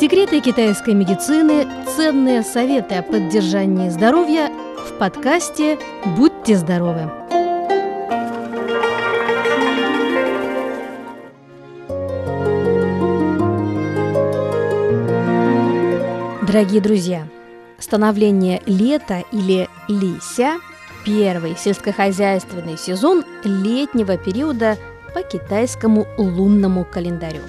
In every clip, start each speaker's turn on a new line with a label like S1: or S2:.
S1: Секреты китайской медицины, ценные советы о поддержании здоровья в подкасте «Будьте здоровы». Дорогие друзья, становление лета или лися – первый сельскохозяйственный сезон летнего периода по китайскому лунному календарю.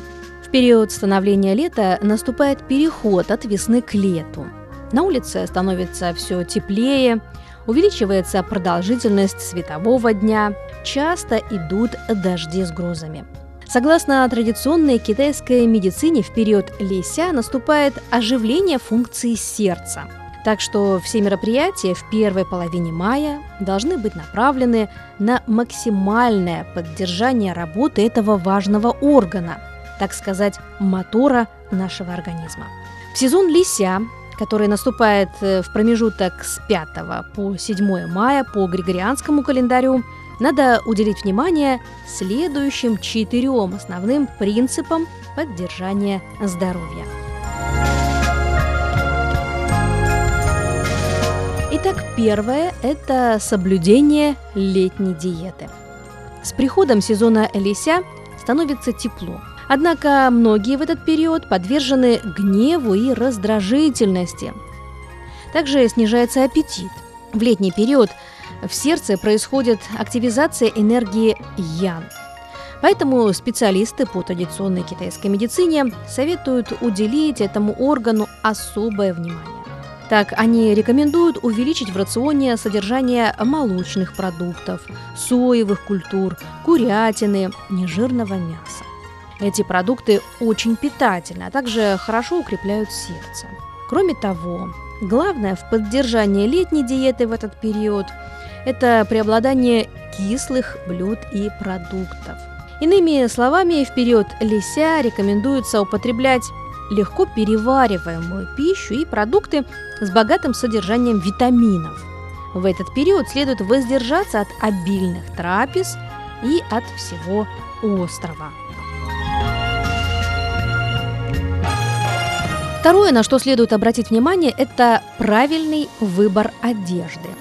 S1: Период становления лета наступает переход от весны к лету. На улице становится все теплее, увеличивается продолжительность светового дня, часто идут дожди с грозами – Согласно традиционной китайской медицине, в период лися наступает оживление функции сердца. Так что все мероприятия в первой половине мая должны быть направлены на максимальное поддержание работы этого важного органа, так сказать, мотора нашего организма. В сезон лися, который наступает э, в промежуток с 5 по 7 мая по григорианскому календарю, надо уделить внимание следующим четырем основным принципам поддержания здоровья. Итак, первое – это соблюдение летней диеты. С приходом сезона Элися становится тепло. Однако многие в этот период подвержены гневу и раздражительности. Также снижается аппетит. В летний период в сердце происходит активизация энергии ян. Поэтому специалисты по традиционной китайской медицине советуют уделить этому органу особое внимание. Так, они рекомендуют увеличить в рационе содержание молочных продуктов, соевых культур, курятины, нежирного мяса. Эти продукты очень питательны, а также хорошо укрепляют сердце. Кроме того, главное в поддержании летней диеты в этот период – это преобладание кислых блюд и продуктов. Иными словами, в период лися рекомендуется употреблять легко перевариваемую пищу и продукты с богатым содержанием витаминов. В этот период следует воздержаться от обильных трапез и от всего острова. Второе, на что следует обратить внимание, это правильный выбор одежды –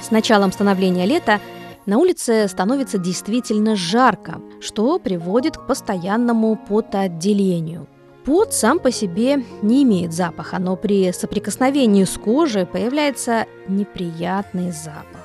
S1: с началом становления лета на улице становится действительно жарко, что приводит к постоянному потоотделению. Пот сам по себе не имеет запаха, но при соприкосновении с кожей появляется неприятный запах.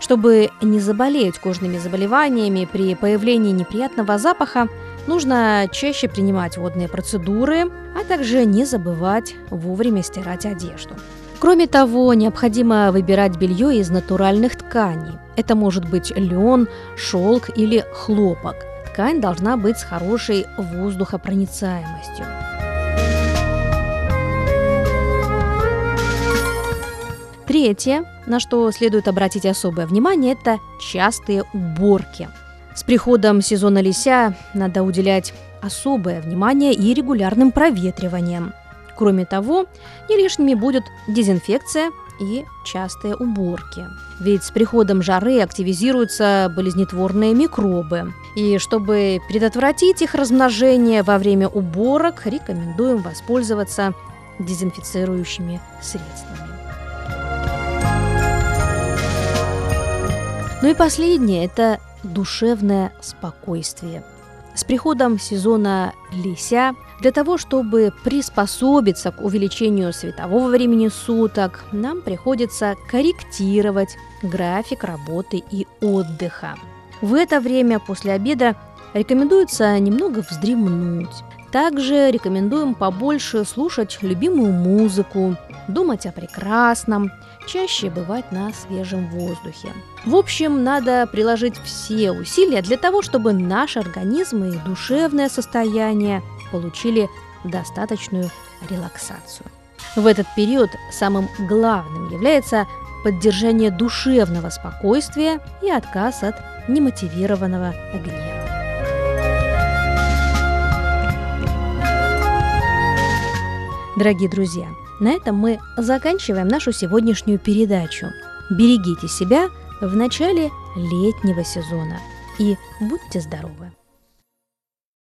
S1: Чтобы не заболеть кожными заболеваниями при появлении неприятного запаха, нужно чаще принимать водные процедуры, а также не забывать вовремя стирать одежду. Кроме того, необходимо выбирать белье из натуральных тканей. Это может быть лен, шелк или хлопок. Ткань должна быть с хорошей воздухопроницаемостью. Третье, на что следует обратить особое внимание, это частые уборки. С приходом сезона лися надо уделять особое внимание и регулярным проветриваниям. Кроме того, не лишними будет дезинфекция и частые уборки. Ведь с приходом жары активизируются болезнетворные микробы. И чтобы предотвратить их размножение во время уборок, рекомендуем воспользоваться дезинфицирующими средствами. Ну и последнее – это душевное спокойствие. С приходом сезона лися для того, чтобы приспособиться к увеличению светового времени суток, нам приходится корректировать график работы и отдыха. В это время после обеда рекомендуется немного вздремнуть. Также рекомендуем побольше слушать любимую музыку, думать о прекрасном, чаще бывать на свежем воздухе. В общем, надо приложить все усилия для того, чтобы наш организм и душевное состояние получили достаточную релаксацию. В этот период самым главным является поддержание душевного спокойствия и отказ от немотивированного гнева. Дорогие друзья, на этом мы заканчиваем нашу сегодняшнюю передачу. Берегите себя в начале летнего сезона и будьте здоровы!